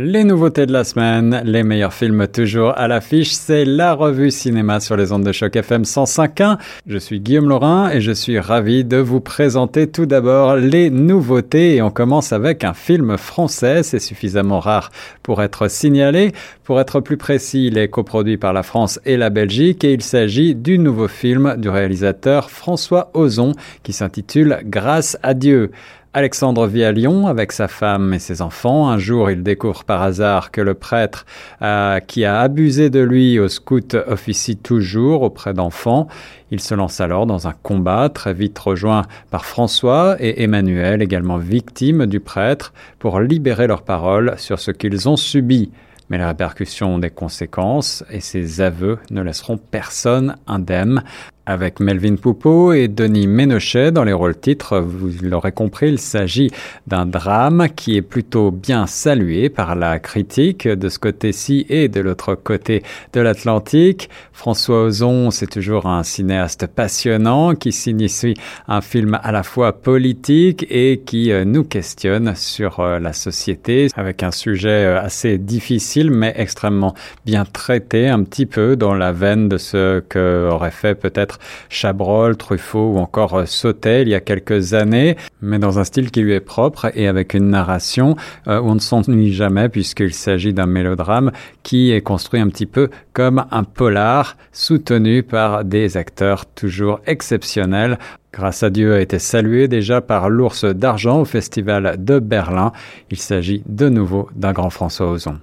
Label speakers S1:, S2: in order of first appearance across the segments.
S1: Les nouveautés de la semaine, les meilleurs films toujours à l'affiche, c'est la revue cinéma sur les ondes de choc FM 105.1. Je suis Guillaume Laurin et je suis ravi de vous présenter tout d'abord les nouveautés et on commence avec un film français, c'est suffisamment rare pour être signalé. Pour être plus précis, il est coproduit par la France et la Belgique et il s'agit du nouveau film du réalisateur François Ozon qui s'intitule Grâce à Dieu. Alexandre vit à Lyon avec sa femme et ses enfants. Un jour, il découvre par hasard que le prêtre euh, qui a abusé de lui au scout officie toujours auprès d'enfants. Il se lance alors dans un combat très vite rejoint par François et Emmanuel, également victimes du prêtre, pour libérer leurs paroles sur ce qu'ils ont subi. Mais les répercussions des conséquences et ces aveux ne laisseront personne indemne avec Melvin Poupeau et Denis Ménochet dans les rôles titres. Vous l'aurez compris, il s'agit d'un drame qui est plutôt bien salué par la critique de ce côté-ci et de l'autre côté de l'Atlantique. François Ozon, c'est toujours un cinéaste passionnant qui signe ici un film à la fois politique et qui euh, nous questionne sur euh, la société avec un sujet euh, assez difficile mais extrêmement bien traité, un petit peu dans la veine de ce que aurait fait peut-être Chabrol, Truffaut ou encore euh, Sautet il y a quelques années, mais dans un style qui lui est propre et avec une narration euh, où on ne s'ennuie jamais puisqu'il s'agit d'un mélodrame qui est construit un petit peu comme un polar soutenu par des acteurs toujours exceptionnels. Grâce à Dieu a été salué déjà par l'ours d'argent au festival de Berlin. Il s'agit de nouveau d'un grand François Ozon.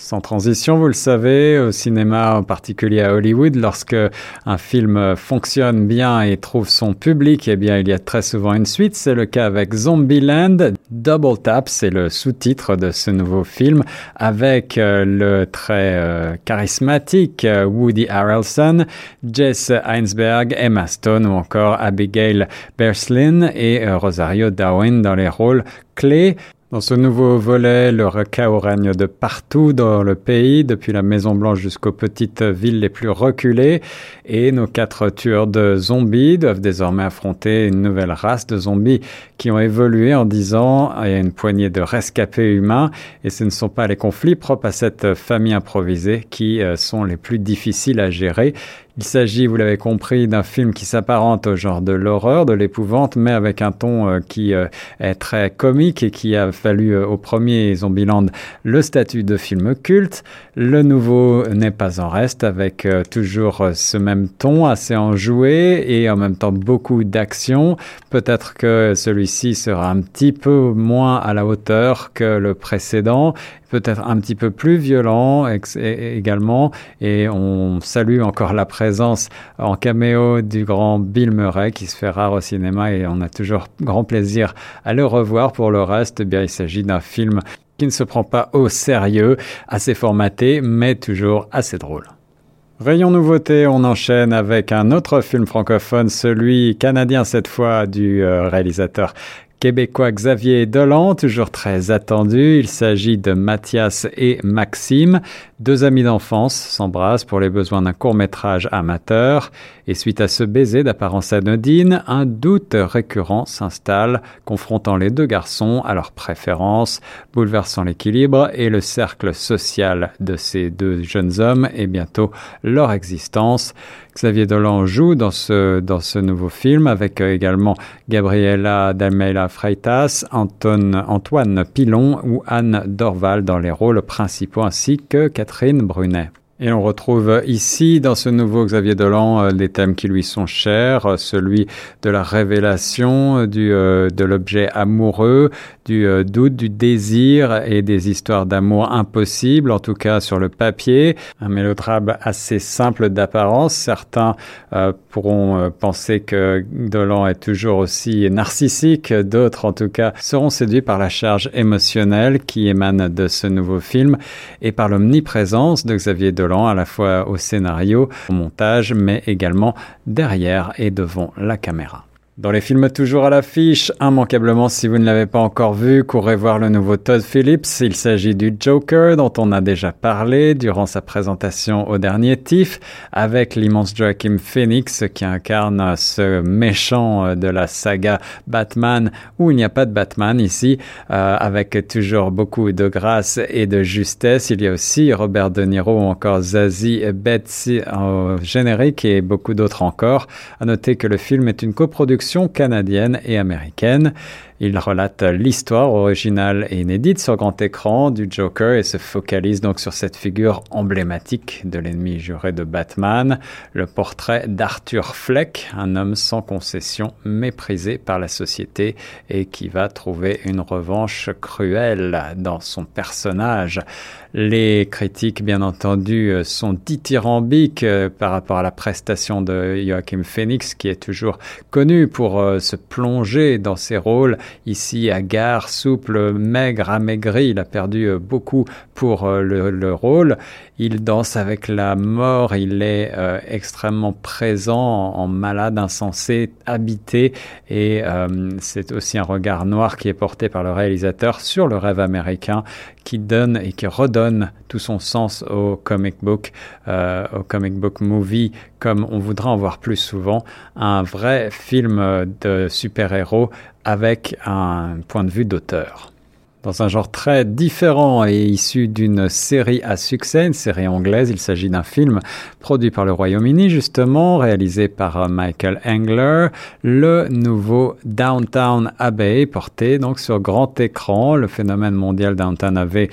S1: Sans transition, vous le savez, au cinéma, en particulier à Hollywood, lorsque un film fonctionne bien et trouve son public, eh bien, il y a très souvent une suite. C'est le cas avec Zombieland. Double Tap, c'est le sous-titre de ce nouveau film, avec euh, le très euh, charismatique euh, Woody Harrelson, Jess Einsberg, Emma Stone ou encore Abigail Berslin et Rosario Dawson dans les rôles clés. Dans ce nouveau volet, le chaos règne de partout dans le pays, depuis la Maison Blanche jusqu'aux petites villes les plus reculées, et nos quatre tueurs de zombies doivent désormais affronter une nouvelle race de zombies qui ont évolué en disant il y a une poignée de rescapés humains, et ce ne sont pas les conflits propres à cette famille improvisée qui euh, sont les plus difficiles à gérer. Il s'agit, vous l'avez compris, d'un film qui s'apparente au genre de l'horreur, de l'épouvante, mais avec un ton euh, qui euh, est très comique et qui a fallu euh, au premier Zombieland le statut de film culte. Le nouveau n'est pas en reste, avec toujours ce même ton assez enjoué et en même temps beaucoup d'action. Peut-être que celui-ci sera un petit peu moins à la hauteur que le précédent peut-être un petit peu plus violent également. Et on salue encore la présence en caméo du grand Bill Murray qui se fait rare au cinéma et on a toujours grand plaisir à le revoir. Pour le reste, eh bien, il s'agit d'un film qui ne se prend pas au sérieux, assez formaté, mais toujours assez drôle. Rayon nouveauté, on enchaîne avec un autre film francophone, celui canadien cette fois du euh, réalisateur québécois Xavier Dolan, toujours très attendu. Il s'agit de Mathias et Maxime, deux amis d'enfance, s'embrassent pour les besoins d'un court métrage amateur. Et suite à ce baiser d'apparence anodine, un doute récurrent s'installe, confrontant les deux garçons à leurs préférences, bouleversant l'équilibre et le cercle social de ces deux jeunes hommes et bientôt leur existence. Xavier Dolan joue dans ce, dans ce nouveau film avec euh, également Gabriela Dalmeida Freitas, Antoine Pilon ou Anne Dorval dans les rôles principaux ainsi que Catherine Brunet. Et on retrouve ici, dans ce nouveau Xavier Dolan, euh, des thèmes qui lui sont chers, euh, celui de la révélation, du, de l'objet amoureux, du euh, doute, du désir et des histoires d'amour impossibles, en tout cas sur le papier. Un mélodrame assez simple d'apparence. Certains euh, pourront euh, penser que Dolan est toujours aussi narcissique, d'autres en tout cas seront séduits par la charge émotionnelle qui émane de ce nouveau film et par l'omniprésence de Xavier Dolan à la fois au scénario, au montage, mais également derrière et devant la caméra. Dans les films toujours à l'affiche, immanquablement si vous ne l'avez pas encore vu, courez voir le nouveau Todd Phillips. Il s'agit du Joker dont on a déjà parlé durant sa présentation au dernier TIFF avec l'immense Joaquin Phoenix qui incarne ce méchant de la saga Batman où il n'y a pas de Batman ici euh, avec toujours beaucoup de grâce et de justesse. Il y a aussi Robert De Niro ou encore Zazie Betsy au générique et beaucoup d'autres encore. À noter que le film est une coproduction canadienne et américaine. Il relate l'histoire originale et inédite sur grand écran du Joker et se focalise donc sur cette figure emblématique de l'ennemi juré de Batman, le portrait d'Arthur Fleck, un homme sans concession, méprisé par la société et qui va trouver une revanche cruelle dans son personnage. Les critiques, bien entendu, sont dithyrambiques euh, par rapport à la prestation de Joachim Phoenix, qui est toujours connu pour euh, se plonger dans ses rôles Ici, Agar, souple, maigre, amaigri, il a perdu euh, beaucoup pour euh, le, rôle. Il danse avec la mort, il est euh, extrêmement présent, en, malade, insensé, habité, et c'est aussi un regard noir qui est porté par le réalisateur sur le rêve américain qui donne et qui redonne tout son sens au comic book, au comic book movie, comme on voudrait en voir plus souvent, un vrai film de super-héros avec un point de vue d'auteur. Dans un genre très différent et issu d'une série à succès, une série anglaise, il s'agit d'un film produit par le Royaume-Uni justement, réalisé par Michael Engler, le nouveau Downtown Abbey, porté donc sur grand écran. Le phénomène mondial Downtown Abbey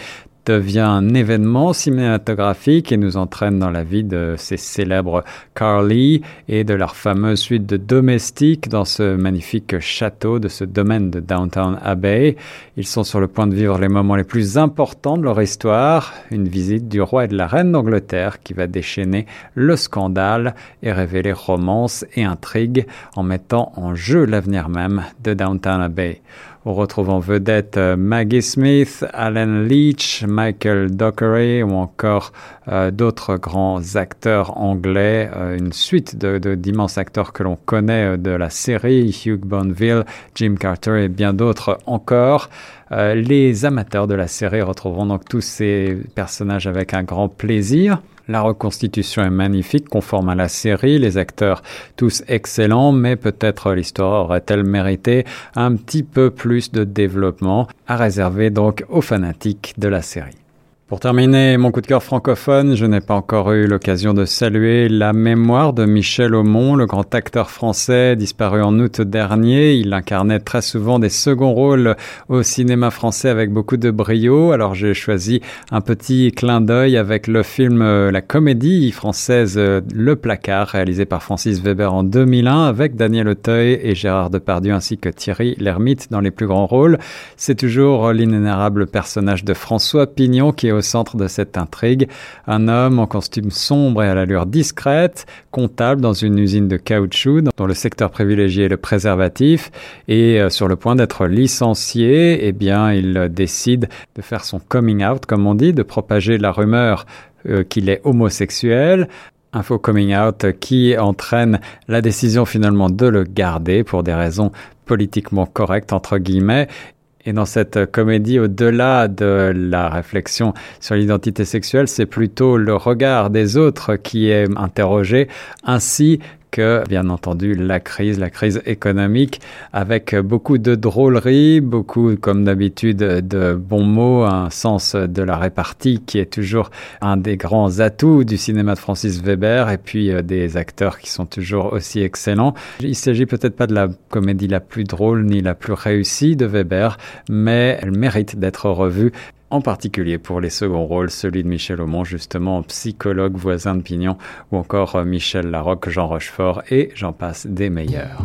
S1: devient un événement cinématographique et nous entraîne dans la vie de ces célèbres Carly et de leur fameuse suite de domestiques dans ce magnifique château de ce domaine de Downtown Abbey. Ils sont sur le point de vivre les moments les plus importants de leur histoire, une visite du roi et de la reine d'Angleterre qui va déchaîner le scandale et révéler romance et intrigue en mettant en jeu l'avenir même de Downtown Abbey. On retrouve en vedette euh, Maggie Smith, Alan Leach, Michael Dockery ou encore euh, d'autres grands acteurs anglais, euh, une suite de d'immenses acteurs que l'on connaît de la série, Hugh Bonneville, Jim Carter et bien d'autres encore. Les amateurs de la série retrouveront donc tous ces personnages avec un grand plaisir. La reconstitution est magnifique, conforme à la série, les acteurs tous excellents, mais peut-être l'histoire aurait-elle mérité un petit peu plus de développement à réserver donc aux fanatiques de la série. Pour terminer mon coup de cœur francophone, je n'ai pas encore eu l'occasion de saluer la mémoire de Michel Aumont, le grand acteur français disparu en août dernier. Il incarnait très souvent des seconds rôles au cinéma français avec beaucoup de brio. Alors j'ai choisi un petit clin d'œil avec le film euh, La comédie française euh, Le Placard, réalisé par Francis Weber en 2001 avec Daniel Auteuil et Gérard Depardieu ainsi que Thierry Lhermitte dans les plus grands rôles. C'est toujours l'inénarrable personnage de François Pignon qui est au centre de cette intrigue. Un homme en costume sombre et à l'allure discrète, comptable dans une usine de caoutchouc dont le secteur privilégié est le préservatif et euh, sur le point d'être licencié, eh bien, il décide de faire son coming out, comme on dit, de propager la rumeur euh, qu'il est homosexuel, un faux coming out qui entraîne la décision finalement de le garder pour des raisons politiquement correctes entre guillemets et dans cette comédie, au-delà de la réflexion sur l'identité sexuelle, c'est plutôt le regard des autres qui est interrogé, ainsi bien entendu, la crise, la crise économique, avec beaucoup de drôlerie, beaucoup, comme d'habitude, de bons mots, un sens de la répartie qui est toujours un des grands atouts du cinéma de Francis Weber, et puis euh, des acteurs qui sont toujours aussi excellents. Il s'agit peut-être pas de la comédie la plus drôle ni la plus réussie de Weber, mais elle mérite d'être revue en particulier pour les seconds rôles, celui de Michel Aumont, justement, psychologue voisin de Pignon, ou encore euh, Michel Larocque, Jean Rochefort, et j'en passe des meilleurs.